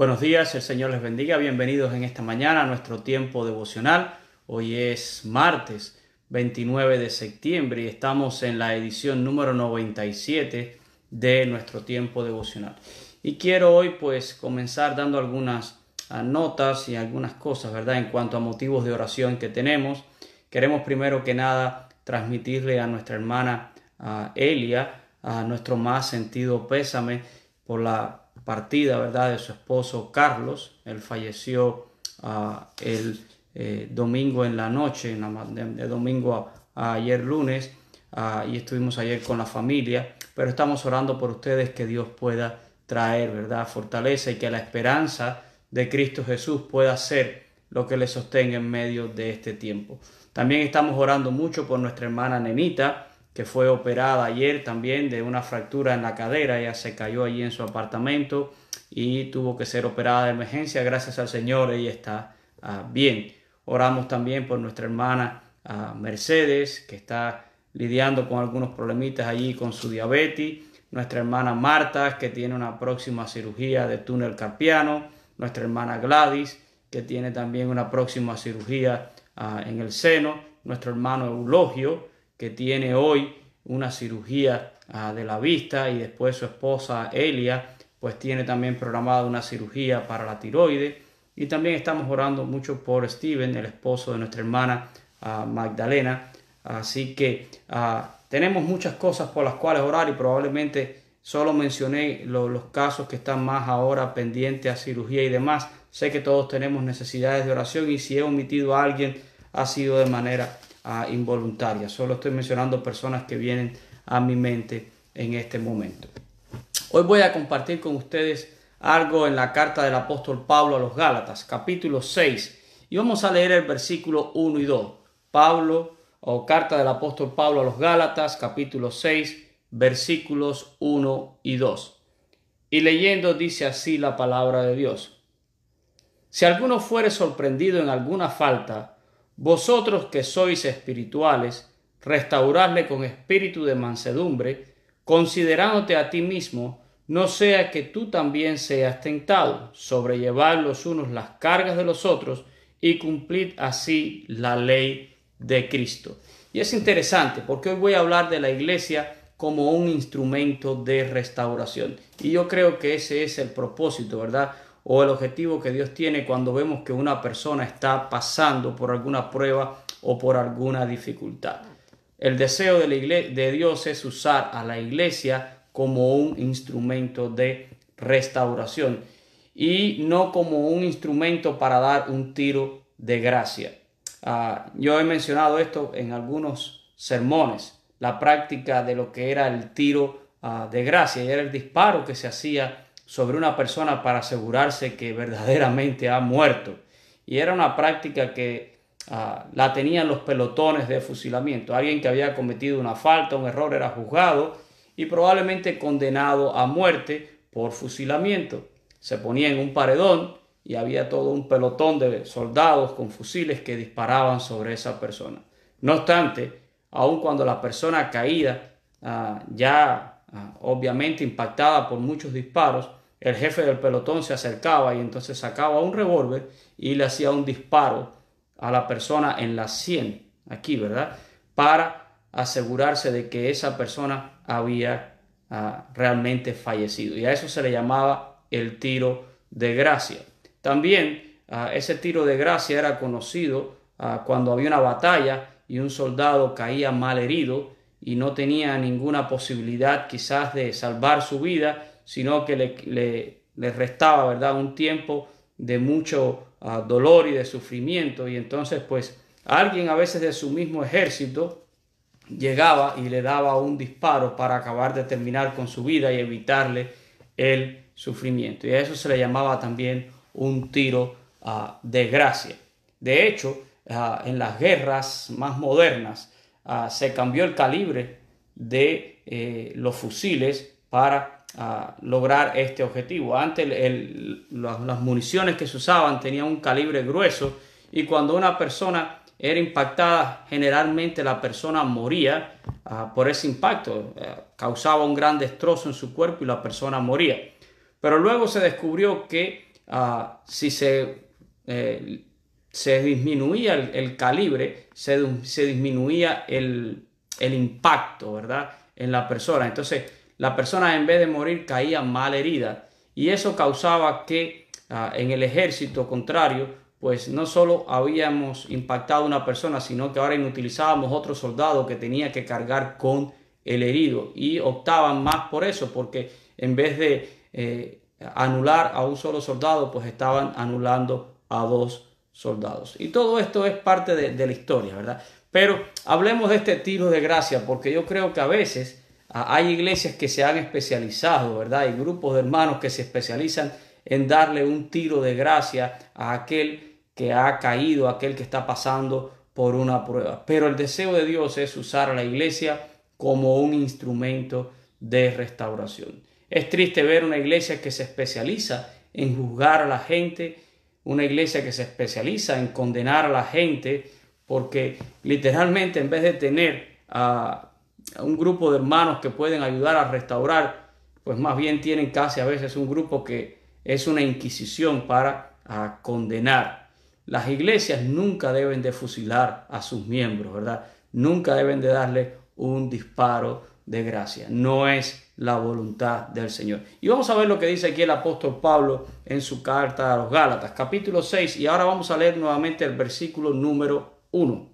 Buenos días, el Señor les bendiga. Bienvenidos en esta mañana a nuestro tiempo devocional. Hoy es martes 29 de septiembre y estamos en la edición número 97 de nuestro tiempo devocional. Y quiero hoy pues comenzar dando algunas ah, notas y algunas cosas, ¿verdad? En cuanto a motivos de oración que tenemos. Queremos primero que nada transmitirle a nuestra hermana ah, Elia a nuestro más sentido pésame por la partida, ¿verdad?, de su esposo Carlos. Él falleció ah, el eh, domingo en la noche, de, domingo a, ayer lunes, ah, y estuvimos ayer con la familia, pero estamos orando por ustedes que Dios pueda traer, ¿verdad?, fortaleza y que la esperanza de Cristo Jesús pueda ser lo que le sostenga en medio de este tiempo. También estamos orando mucho por nuestra hermana Nenita, que fue operada ayer también de una fractura en la cadera, ella se cayó allí en su apartamento y tuvo que ser operada de emergencia, gracias al Señor ella está ah, bien. Oramos también por nuestra hermana ah, Mercedes, que está lidiando con algunos problemitas allí con su diabetes, nuestra hermana Marta, que tiene una próxima cirugía de túnel carpiano, nuestra hermana Gladys, que tiene también una próxima cirugía ah, en el seno, nuestro hermano Eulogio, que tiene hoy una cirugía ah, de la vista y después su esposa Elia pues tiene también programada una cirugía para la tiroides y también estamos orando mucho por Steven, el esposo de nuestra hermana ah, Magdalena. Así que ah, tenemos muchas cosas por las cuales orar y probablemente solo mencioné los casos que están más ahora pendientes a cirugía y demás. Sé que todos tenemos necesidades de oración y si he omitido a alguien ha sido de manera involuntaria. Solo estoy mencionando personas que vienen a mi mente en este momento. Hoy voy a compartir con ustedes algo en la carta del apóstol Pablo a los Gálatas, capítulo 6, y vamos a leer el versículo 1 y 2. Pablo o carta del apóstol Pablo a los Gálatas, capítulo 6, versículos 1 y 2. Y leyendo dice así la palabra de Dios. Si alguno fuere sorprendido en alguna falta, vosotros que sois espirituales, restauradle con espíritu de mansedumbre, considerándote a ti mismo, no sea que tú también seas tentado, sobrellevar los unos las cargas de los otros y cumplir así la ley de Cristo. Y es interesante porque hoy voy a hablar de la iglesia como un instrumento de restauración. Y yo creo que ese es el propósito, ¿verdad? O el objetivo que Dios tiene cuando vemos que una persona está pasando por alguna prueba o por alguna dificultad. El deseo de, la de Dios es usar a la iglesia como un instrumento de restauración y no como un instrumento para dar un tiro de gracia. Ah, yo he mencionado esto en algunos sermones, la práctica de lo que era el tiro ah, de gracia, y era el disparo que se hacía sobre una persona para asegurarse que verdaderamente ha muerto. Y era una práctica que ah, la tenían los pelotones de fusilamiento. Alguien que había cometido una falta, un error, era juzgado y probablemente condenado a muerte por fusilamiento. Se ponía en un paredón y había todo un pelotón de soldados con fusiles que disparaban sobre esa persona. No obstante, aun cuando la persona caída, ah, ya ah, obviamente impactada por muchos disparos, el jefe del pelotón se acercaba y entonces sacaba un revólver y le hacía un disparo a la persona en la sien, aquí, ¿verdad? Para asegurarse de que esa persona había ah, realmente fallecido. Y a eso se le llamaba el tiro de gracia. También ah, ese tiro de gracia era conocido ah, cuando había una batalla y un soldado caía mal herido y no tenía ninguna posibilidad quizás de salvar su vida sino que le, le, restaba, ¿verdad? Un tiempo de mucho ah, dolor y de sufrimiento. Y entonces, pues, alguien a veces de su mismo ejército llegaba y le daba un disparo para acabar de terminar con su vida y evitarle el sufrimiento. Y a eso se le llamaba también un tiro ah, de gracia. De hecho, ah, en las guerras más modernas se cambió el calibre de eh, los fusiles para a lograr este objetivo. Antes las, municiones que se usaban tenían un calibre grueso y cuando una persona era impactada, generalmente la persona moría ah, por ese impacto, eh, causaba un gran destrozo en su cuerpo y la persona moría. Pero luego se descubrió que ah, si se, eh, se disminuía el, calibre, se, se disminuía el, el, impacto, ¿verdad? En la persona. Entonces, la persona en vez de morir caía mal herida y eso causaba que ah, en el ejército contrario, pues no solo habíamos impactado a una persona, sino que ahora inutilizábamos otro soldado que tenía que cargar con el herido y optaban más por eso, porque en vez de eh, anular a un solo soldado, pues estaban anulando a dos soldados. Y todo esto es parte de, de la historia, ¿verdad? Pero hablemos de este tiro de gracia, porque yo creo que a veces hay iglesias que se han especializado, ¿verdad? Hay grupos de hermanos que se especializan en darle un tiro de gracia a aquel que ha caído, aquel que está pasando por una prueba. Pero el deseo de Dios es usar a la iglesia como un instrumento de restauración. Es triste ver una iglesia que se especializa en juzgar a la gente, una iglesia que se especializa en condenar a la gente, porque literalmente en vez de tener a, un grupo de hermanos que pueden ayudar a restaurar, pues más bien tienen casi a veces un grupo que es una inquisición para condenar. Las iglesias nunca deben de fusilar a sus miembros, ¿verdad? Nunca deben de darle un disparo de gracia. No es la voluntad del Señor. Y vamos a ver lo que dice aquí el apóstol Pablo en su carta a los Gálatas, capítulo 6, y ahora vamos a leer nuevamente el versículo número 1.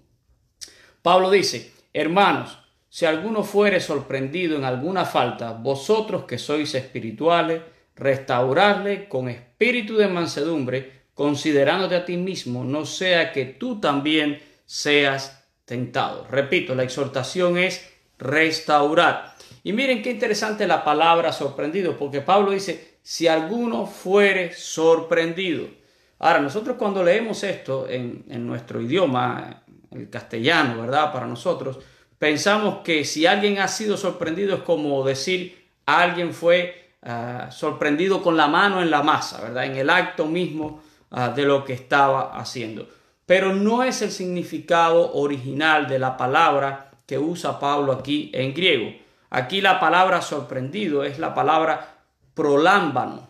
Pablo dice, hermanos, si alguno fuere sorprendido en alguna falta, vosotros que sois espirituales, restauradle con espíritu de mansedumbre, considerándote a ti mismo, no sea que tú también seas tentado. Repito, la exhortación es restaurar. Y miren qué interesante la palabra sorprendido, porque Pablo dice, si alguno fuere sorprendido. Ahora, nosotros cuando leemos esto en, nuestro idioma, el castellano, ¿verdad? Para nosotros, pensamos que si alguien ha sido sorprendido es como decir, alguien fue ah, sorprendido con la mano en la masa, ¿verdad? En el acto mismo Ah, de lo que estaba haciendo. Pero no es el significado original de la palabra que usa Pablo aquí en griego. Aquí la palabra sorprendido es la palabra prolámbano.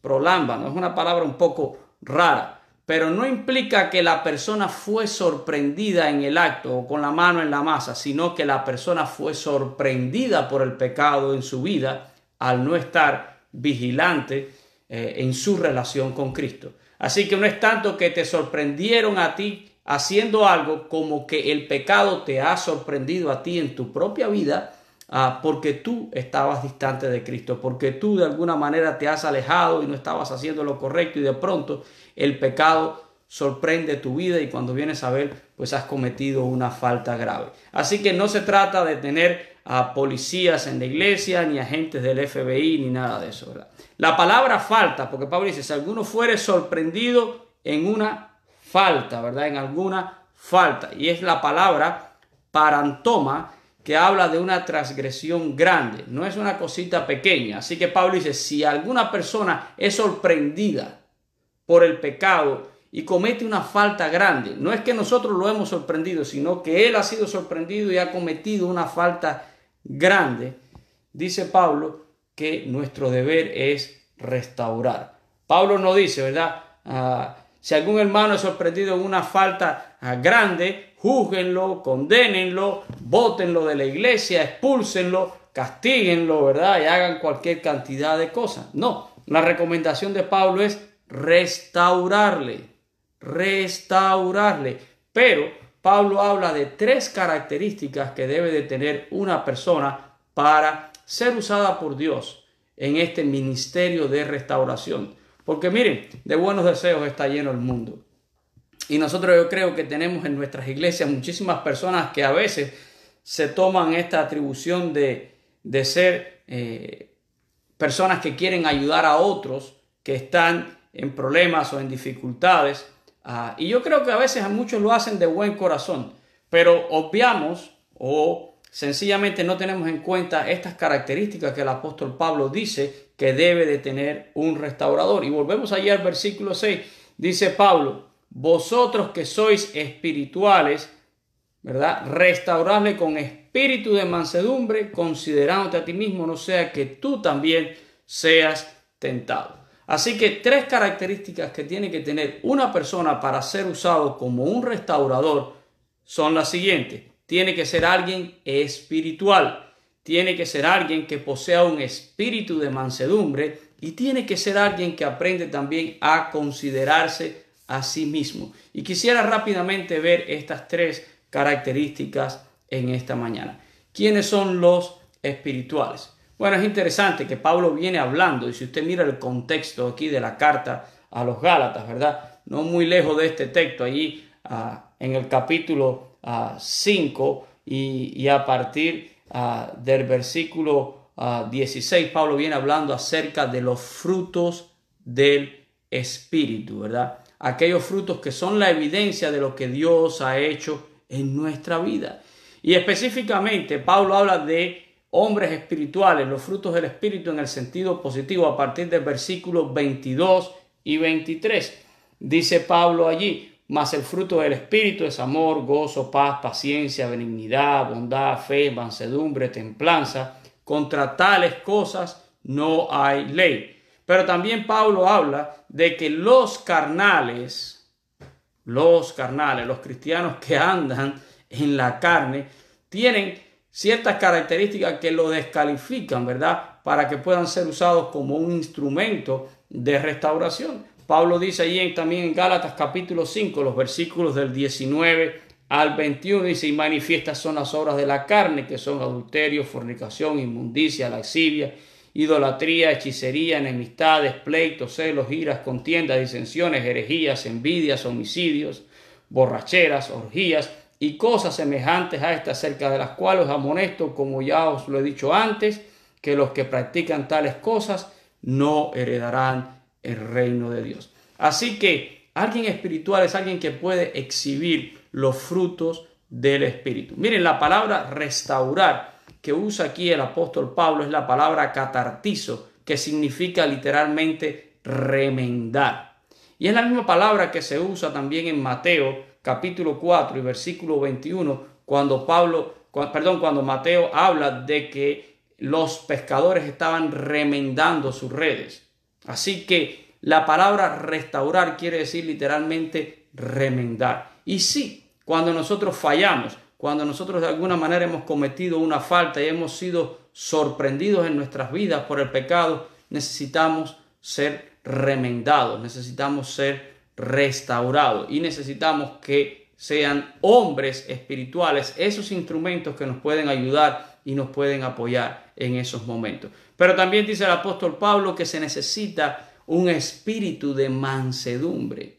Prolámbano es una palabra un poco rara, pero no implica que la persona fue sorprendida en el acto o con la mano en la masa, sino que la persona fue sorprendida por el pecado en su vida al no estar vigilante eh, en su relación con Cristo. Así que no es tanto que te sorprendieron a ti haciendo algo como que el pecado te ha sorprendido a ti en tu propia vida ah, porque tú estabas distante de Cristo, porque tú de alguna manera te has alejado y no estabas haciendo lo correcto y de pronto el pecado sorprende tu vida y cuando vienes a ver pues has cometido una falta grave. Así que no se trata de tener a policías en la iglesia, ni agentes del FBI, ni nada de eso. ¿verdad? La palabra falta, porque Pablo dice, si alguno fuere sorprendido en una falta, ¿verdad? En alguna falta. Y es la palabra parantoma que habla de una transgresión grande, no es una cosita pequeña. Así que Pablo dice, si alguna persona es sorprendida por el pecado y comete una falta grande, no es que nosotros lo hemos sorprendido, sino que él ha sido sorprendido y ha cometido una falta grande, dice Pablo, que nuestro deber es restaurar. Pablo no dice, ¿verdad? Ah, si algún hermano es sorprendido en una falta ah, grande, júzguenlo, condénenlo, bótenlo de la iglesia, expúlsenlo, castíguenlo, ¿verdad? Y hagan cualquier cantidad de cosas. No, la recomendación de Pablo es restaurarle, restaurarle. Pero Pablo habla de tres características que debe de tener una persona para ser usada por Dios en este ministerio de restauración. Porque miren, de buenos deseos está lleno el mundo. Y nosotros yo creo que tenemos en nuestras iglesias muchísimas personas que a veces se toman esta atribución de, de ser eh, personas que quieren ayudar a otros que están en problemas o en dificultades. Ah, y yo creo que a veces a muchos lo hacen de buen corazón, pero obviamos o Sencillamente no tenemos en cuenta estas características que el apóstol Pablo dice que debe de tener un restaurador. Y volvemos allí al versículo 6. Dice Pablo, vosotros que sois espirituales, ¿verdad? Restaurable con espíritu de mansedumbre, considerándote a ti mismo, no sea que tú también seas tentado. Así que tres características que tiene que tener una persona para ser usado como un restaurador son las siguientes. Tiene que ser alguien espiritual, tiene que ser alguien que posea un espíritu de mansedumbre y tiene que ser alguien que aprende también a considerarse a sí mismo. Y quisiera rápidamente ver estas tres características en esta mañana. ¿Quiénes son los espirituales? Bueno, es interesante que Pablo viene hablando, y si usted mira el contexto aquí de la carta a los Gálatas, ¿verdad? No muy lejos de este texto, allí ah, en el capítulo 5 ah, y, a partir ah, del versículo 16, Pablo viene hablando acerca de los frutos del Espíritu, ¿verdad? Aquellos frutos que son la evidencia de lo que Dios ha hecho en nuestra vida. Y específicamente, Pablo habla de hombres espirituales, los frutos del Espíritu en el sentido positivo a partir del versículo 22 y 23. Dice Pablo allí, mas el fruto del Espíritu es amor, gozo, paz, paciencia, benignidad, bondad, fe, mansedumbre, templanza. Contra tales cosas no hay ley. Pero también Pablo habla de que los carnales, los carnales, los cristianos que andan en la carne, tienen ciertas características que lo descalifican, ¿verdad? Para que puedan ser usados como un instrumento de restauración. Pablo dice allí también en Gálatas capítulo 5, los versículos del 19 al 21, dice, y manifiestas son las obras de la carne, que son adulterio, fornicación, inmundicia, lascivia, idolatría, hechicería, enemistades, pleitos, celos, iras, contiendas, disensiones, herejías, envidias, homicidios, borracheras, orgías, y cosas semejantes a estas, acerca de las cuales os amonesto, como ya os lo he dicho antes, que los que practican tales cosas no heredarán el reino de Dios. Así que alguien espiritual es alguien que puede exhibir los frutos del Espíritu. Miren, la palabra restaurar que usa aquí el apóstol Pablo es la palabra catartizo, que significa literalmente remendar. Y es la misma palabra que se usa también en Mateo capítulo 4 y versículo 21, cuando Pablo, perdón, cuando Mateo habla de que los pescadores estaban remendando sus redes. Así que la palabra restaurar quiere decir literalmente remendar. Y sí, cuando nosotros fallamos, cuando nosotros de alguna manera hemos cometido una falta y hemos sido sorprendidos en nuestras vidas por el pecado, necesitamos ser remendados, necesitamos ser restaurado y necesitamos que sean hombres espirituales, esos instrumentos que nos pueden ayudar y nos pueden apoyar en esos momentos. Pero también dice el apóstol Pablo que se necesita un espíritu de mansedumbre.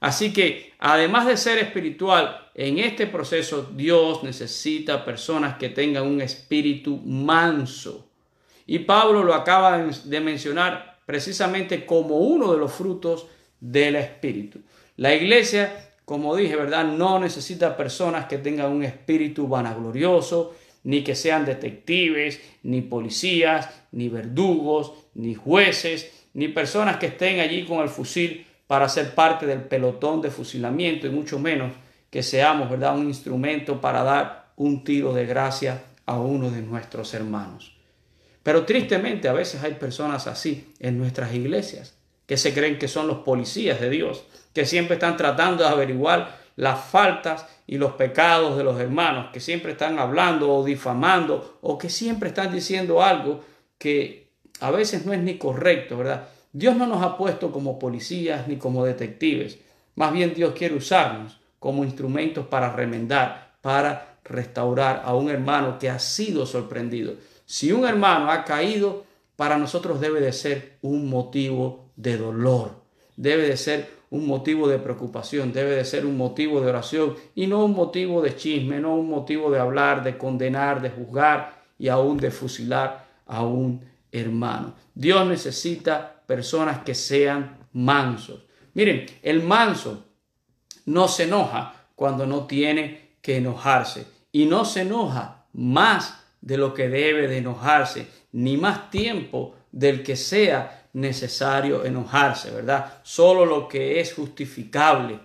Así que además de ser espiritual, en este proceso Dios necesita personas que tengan un espíritu manso. Y Pablo lo acaba de mencionar precisamente como uno de los frutos del Espíritu. La iglesia, como dije, ¿verdad? No necesita personas que tengan un espíritu vanaglorioso, ni que sean detectives, ni policías, ni verdugos, ni jueces, ni personas que estén allí con el fusil para ser parte del pelotón de fusilamiento y mucho menos que seamos, ¿verdad?, un instrumento para dar un tiro de gracia a uno de nuestros hermanos. Pero tristemente a veces hay personas así en nuestras iglesias que se creen que son los policías de Dios, que siempre están tratando de averiguar las faltas y los pecados de los hermanos, que siempre están hablando o difamando o que siempre están diciendo algo que a veces no es ni correcto, ¿verdad? Dios no nos ha puesto como policías ni como detectives, más bien Dios quiere usarnos como instrumentos para remendar, para restaurar a un hermano que ha sido sorprendido. Si un hermano ha caído, para nosotros debe de ser un motivo de dolor, debe de ser un motivo de preocupación, debe de ser un motivo de oración y no un motivo de chisme, no un motivo de hablar, de condenar, de juzgar y aún de fusilar a un hermano. Dios necesita personas que sean mansos. Miren, el manso no se enoja cuando no tiene que enojarse y no se enoja más de lo que debe de enojarse, ni más tiempo del que sea necesario enojarse, ¿verdad? Solo lo que es justificable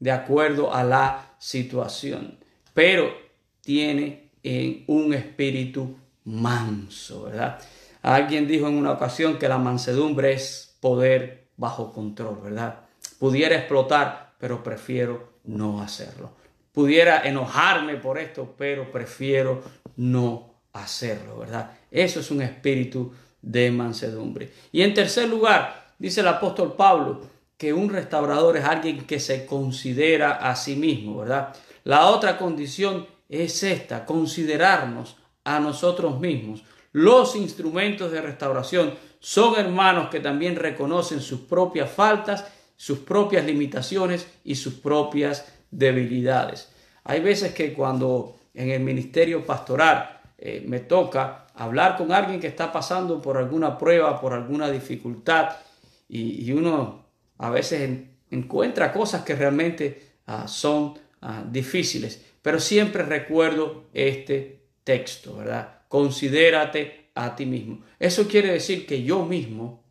de acuerdo a la situación. Pero tiene en un espíritu manso, ¿verdad? Alguien dijo en una ocasión que la mansedumbre es poder bajo control, ¿verdad? Pudiera explotar, pero prefiero no hacerlo. Pudiera enojarme por esto, pero prefiero no hacerlo, ¿verdad? Eso es un espíritu de mansedumbre. Y en tercer lugar, dice el apóstol Pablo, que un restaurador es alguien que se considera a sí mismo, ¿verdad? La otra condición es esta, considerarnos a nosotros mismos. Los instrumentos de restauración son hermanos que también reconocen sus propias faltas, sus propias limitaciones y sus propias debilidades. Hay veces que cuando en el ministerio pastoral eh, me toca hablar con alguien que está pasando por alguna prueba, por alguna dificultad, y, uno a veces encuentra cosas que realmente ah, son ah, difíciles, pero siempre recuerdo este texto, ¿verdad? Considérate a ti mismo. Eso quiere decir que yo mismo,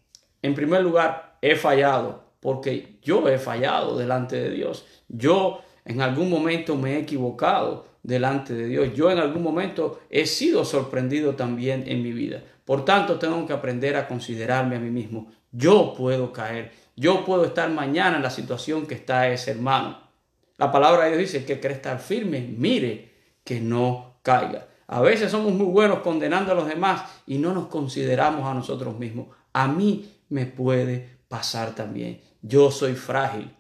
en primer lugar, he fallado, porque yo he fallado delante de Dios. Yo en algún momento me he equivocado delante de Dios. Yo en algún momento he sido sorprendido también en mi vida. Por tanto, tengo que aprender a considerarme a mí mismo. Yo puedo caer. Yo puedo estar mañana en la situación que está ese hermano. La palabra de Dios dice que quiere estar firme, mire que no caiga. A veces somos muy buenos condenando a los demás y no nos consideramos a nosotros mismos. A mí me puede pasar también. Yo soy frágil.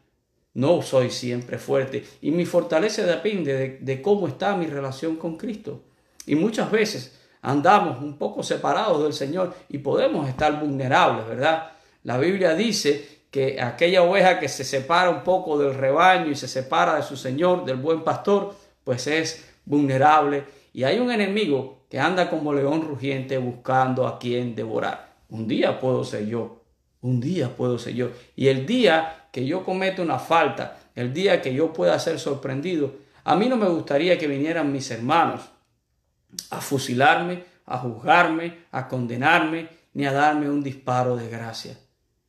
No soy siempre fuerte. Y mi fortaleza depende de, cómo está mi relación con Cristo. Y muchas veces andamos un poco separados del Señor y podemos estar vulnerables, ¿verdad? La Biblia dice que aquella oveja que se separa un poco del rebaño y se separa de su Señor, del buen pastor, pues es vulnerable. Y hay un enemigo que anda como león rugiente buscando a quien devorar. Un día puedo ser yo, un día puedo ser yo. Y el día que yo cometa una falta, el día que yo pueda ser sorprendido, a mí no me gustaría que vinieran mis hermanos a fusilarme, a juzgarme, a condenarme, ni a darme un disparo de gracia.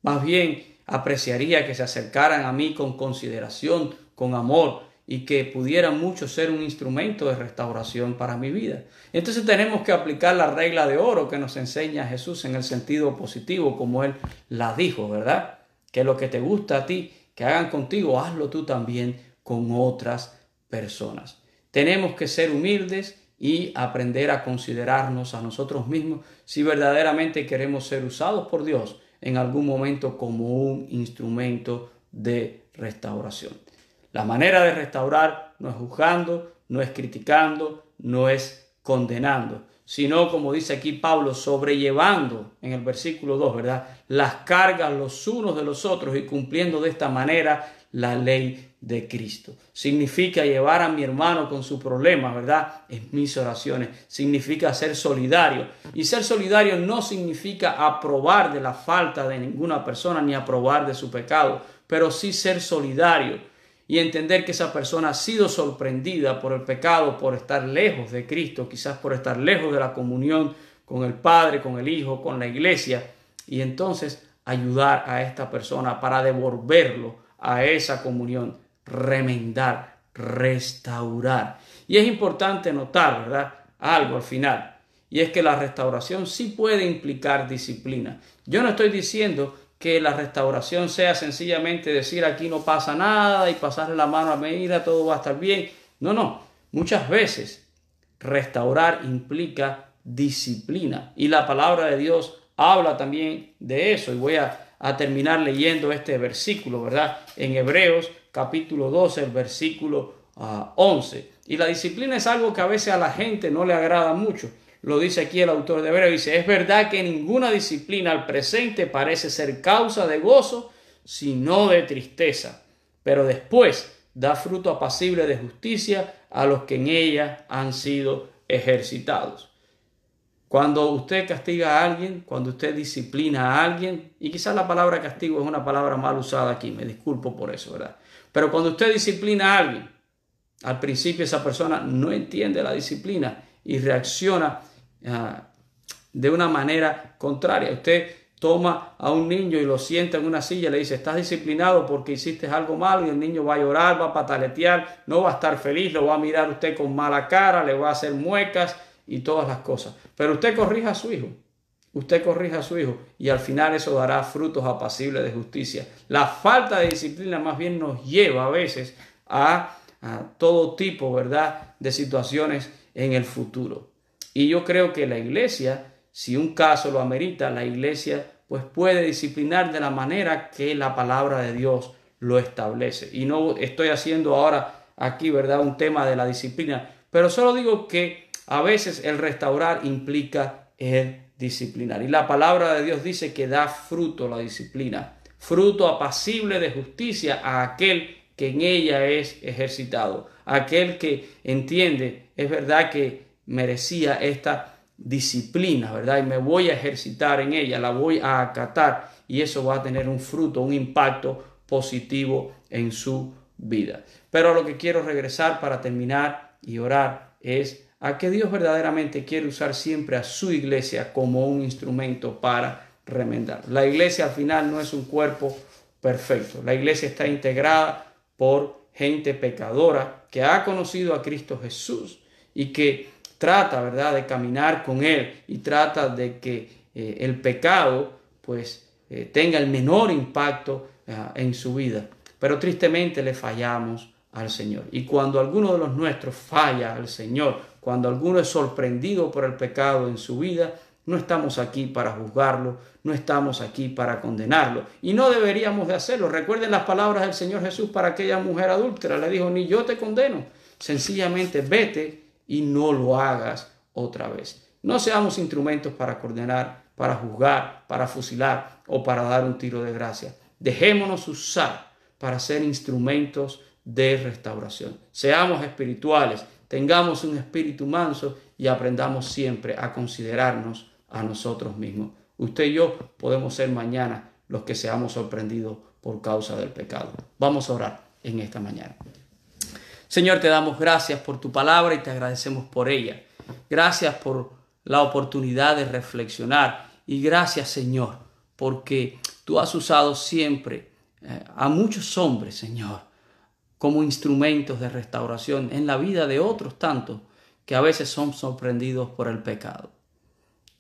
Más bien, apreciaría que se acercaran a mí con consideración, con amor, y que pudieran mucho ser un instrumento de restauración para mi vida. Entonces tenemos que aplicar la regla de oro que nos enseña Jesús en el sentido positivo, como Él la dijo, ¿verdad? Que lo que te gusta a ti, que hagan contigo, hazlo tú también con otras personas. Tenemos que ser humildes y aprender a considerarnos a nosotros mismos si verdaderamente queremos ser usados por Dios en algún momento como un instrumento de restauración. La manera de restaurar no es juzgando, no es criticando, no es condenando, sino como dice aquí Pablo, sobrellevando en el versículo 2, ¿verdad? Las cargas los unos de los otros y cumpliendo de esta manera la ley de Cristo. Significa llevar a mi hermano con su problema, ¿verdad? En mis oraciones. Significa ser solidario. Y ser solidario no significa aprobar de la falta de ninguna persona ni aprobar de su pecado, pero sí ser solidario y entender que esa persona ha sido sorprendida por el pecado, por estar lejos de Cristo, quizás por estar lejos de la comunión con el Padre, con el Hijo, con la iglesia, y entonces ayudar a esta persona para devolverlo a esa comunión, remendar, restaurar. Y es importante notar, ¿verdad? Algo al final, y es que la restauración sí puede implicar disciplina. Yo no estoy diciendo que la restauración sea sencillamente decir aquí no pasa nada y pasarle la mano a medida, todo va a estar bien. No, no. Muchas veces restaurar implica disciplina y la palabra de Dios habla también de eso y voy a, terminar leyendo este versículo, ¿verdad? En Hebreos capítulo 12, el versículo 11. Ah, y la disciplina es algo que a veces a la gente no le agrada mucho lo dice aquí el autor de Hebreo, dice, es verdad que ninguna disciplina al presente parece ser causa de gozo, sino de tristeza, pero después da fruto apacible de justicia a los que en ella han sido ejercitados. Cuando usted castiga a alguien, cuando usted disciplina a alguien, y quizás la palabra castigo es una palabra mal usada aquí, me disculpo por eso, ¿verdad? Pero cuando usted disciplina a alguien, al principio esa persona no entiende la disciplina y reacciona Ah, de una manera contraria. Usted toma a un niño y lo sienta en una silla y le dice, estás disciplinado porque hiciste algo malo y el niño va a llorar, va a pataletear, no va a estar feliz, lo va a mirar usted con mala cara, le va a hacer muecas y todas las cosas. Pero usted corrija a su hijo. usted corrija a su hijo y al final eso dará frutos apacibles de justicia. La falta de disciplina más bien nos lleva a veces a, a todo tipo, ¿verdad?, de situaciones en el futuro. Y yo creo que la iglesia, si un caso lo amerita, la iglesia pues puede disciplinar de la manera que la palabra de Dios lo establece. Y no estoy haciendo ahora aquí, ¿verdad?, un tema de la disciplina, pero solo digo que a veces el restaurar implica el disciplinar. Y la palabra de Dios dice que da fruto la disciplina, fruto apacible de justicia a aquel que en ella es ejercitado, aquel que entiende, es verdad que merecía esta disciplina, ¿verdad? Y me voy a ejercitar en ella, la voy a acatar y eso va a tener un fruto, un impacto positivo en su vida. Pero a lo que quiero regresar para terminar y orar es a que Dios verdaderamente quiere usar siempre a su iglesia como un instrumento para remendar. La iglesia al final no es un cuerpo perfecto. La iglesia está integrada por gente pecadora que ha conocido a Cristo Jesús y que trata, ¿verdad?, de caminar con Él y trata de que eh, el pecado, pues, eh, tenga el menor impacto ah, en su vida. Pero tristemente le fallamos al Señor. Y cuando alguno de los nuestros falla al Señor, cuando alguno es sorprendido por el pecado en su vida, no estamos aquí para juzgarlo, no estamos aquí para condenarlo. Y no deberíamos de hacerlo. Recuerden las palabras del Señor Jesús para aquella mujer adúltera. Le dijo, ni yo te condeno. Sencillamente vete y no lo hagas otra vez. No seamos instrumentos para condenar, para juzgar, para fusilar o para dar un tiro de gracia. Dejémonos usar para ser instrumentos de restauración. Seamos espirituales, tengamos un espíritu manso y aprendamos siempre a considerarnos a nosotros mismos. Usted y yo podemos ser mañana los que seamos sorprendidos por causa del pecado. Vamos a orar en esta mañana. Señor, te damos gracias por tu palabra y te agradecemos por ella. Gracias por la oportunidad de reflexionar y gracias, Señor, porque tú has usado siempre eh, a muchos hombres, Señor, como instrumentos de restauración en la vida de otros tantos que a veces son sorprendidos por el pecado.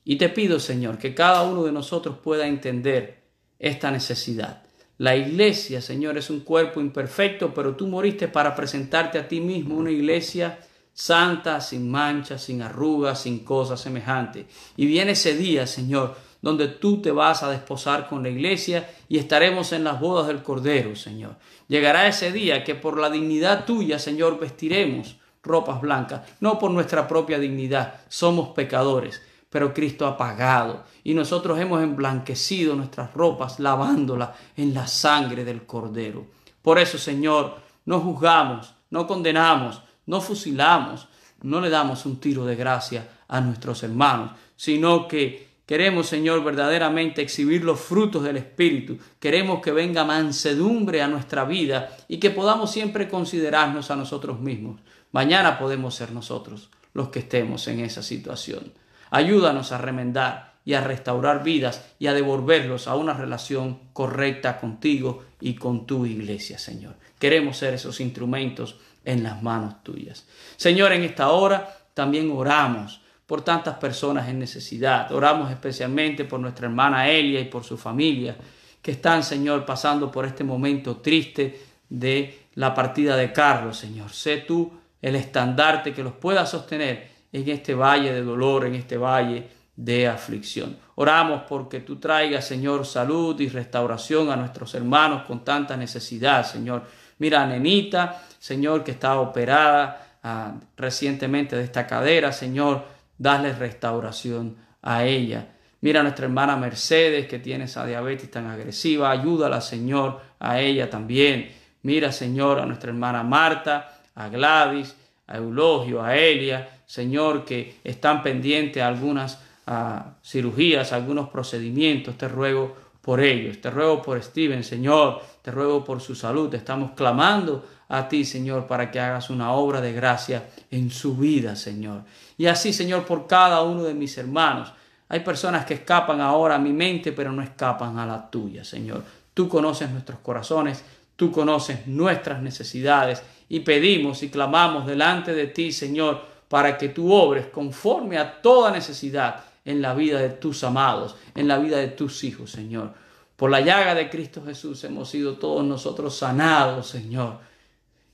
Y te pido, Señor, que cada uno de nosotros pueda entender esta necesidad la iglesia, Señor, es un cuerpo imperfecto, pero tú moriste para presentarte a ti mismo una iglesia santa, sin manchas, sin arrugas, sin cosas semejantes. Y viene ese día, Señor, donde tú te vas a desposar con la iglesia y estaremos en las bodas del Cordero, Señor. Llegará ese día que por la dignidad tuya, Señor, vestiremos ropas blancas, no por nuestra propia dignidad, somos pecadores, pero Cristo ha pagado y nosotros hemos emblanquecido nuestras ropas lavándolas en la sangre del Cordero. Por eso, Señor, no juzgamos, no condenamos, no fusilamos, no le damos un tiro de gracia a nuestros hermanos, sino que Queremos, Señor, verdaderamente exhibir los frutos del Espíritu. Queremos que venga mansedumbre a nuestra vida y que podamos siempre considerarnos a nosotros mismos. Mañana podemos ser nosotros los que estemos en esa situación. Ayúdanos a remendar y a restaurar vidas y a devolverlos a una relación correcta contigo y con tu iglesia, Señor. Queremos ser esos instrumentos en las manos tuyas. Señor, en esta hora también oramos por tantas personas en necesidad. Oramos especialmente por nuestra hermana Elia y por su familia, que están, Señor, pasando por este momento triste de la partida de Carlos, Señor. Sé tú el estandarte que los pueda sostener en este valle de dolor, en este valle de aflicción. Oramos porque tú traigas, Señor, salud y restauración a nuestros hermanos con tanta necesidad, Señor. Mira a Nenita, Señor, que está operada ah, recientemente de esta cadera, Señor, dale restauración a ella. Mira a nuestra hermana Mercedes, que tiene esa diabetes tan agresiva, ayúdala, Señor, a ella también. Mira, Señor, a nuestra hermana Marta, a Gladys, a Eulogio, a Elia, Señor, que están pendientes algunas ah, cirugías, algunos procedimientos. Te ruego por ellos. Te ruego por Steven, Señor. Te ruego por su salud. Estamos clamando a ti, Señor, para que hagas una obra de gracia en su vida, Señor. Y así, Señor, por cada uno de mis hermanos. Hay personas que escapan ahora a mi mente, pero no escapan a la tuya, Señor. Tú conoces nuestros corazones, tú conoces nuestras necesidades y pedimos y clamamos delante de ti, Señor, para que tú obres conforme a toda necesidad en la vida de tus amados, en la vida de tus hijos, Señor. Por la llaga de Cristo Jesús hemos sido todos nosotros sanados, Señor.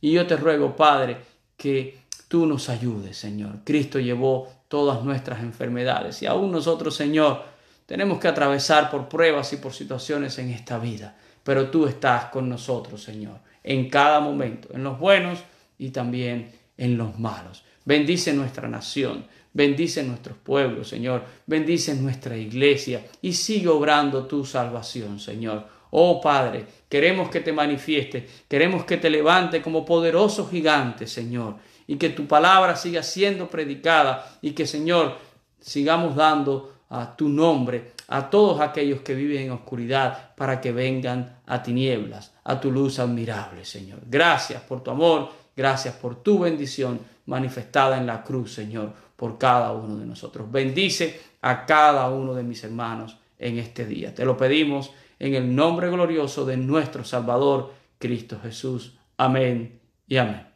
Y yo te ruego, Padre, que tú nos ayudes, Señor. Cristo llevó todas nuestras enfermedades y aún nosotros, Señor, tenemos que atravesar por pruebas y por situaciones en esta vida. Pero tú estás con nosotros, Señor, en cada momento, en los buenos y también en los malos. Bendice nuestra nación, bendice nuestros pueblos, Señor, bendice nuestra iglesia y sigue obrando tu salvación, Señor. Oh Padre, queremos que te manifieste, queremos que te levante como poderoso gigante, Señor, y que tu palabra siga siendo predicada y que, Señor, sigamos dando a tu nombre a todos aquellos que viven en oscuridad para que vengan a tinieblas, a tu luz admirable, Señor. Gracias por tu amor, gracias por tu bendición manifestada en la cruz, Señor, por cada uno de nosotros. Bendice a cada uno de mis hermanos en este día. Te lo pedimos en el nombre glorioso de nuestro Salvador, Cristo Jesús. Amén y amén.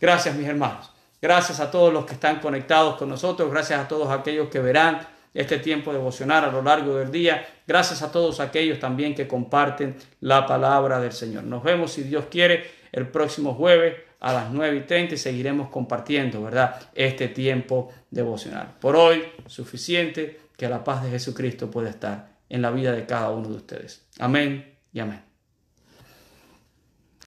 Gracias, mis hermanos. Gracias a todos los que están conectados con nosotros. Gracias a todos aquellos que verán este tiempo devocional a lo largo del día. Gracias a todos aquellos también que comparten la palabra del Señor. Nos vemos, si Dios quiere, el próximo jueves a las 9 y 30 y seguiremos compartiendo, ¿verdad? Este tiempo devocional. Por hoy, suficiente que la paz de Jesucristo pueda estar en la vida de cada uno de ustedes. Amén y amén.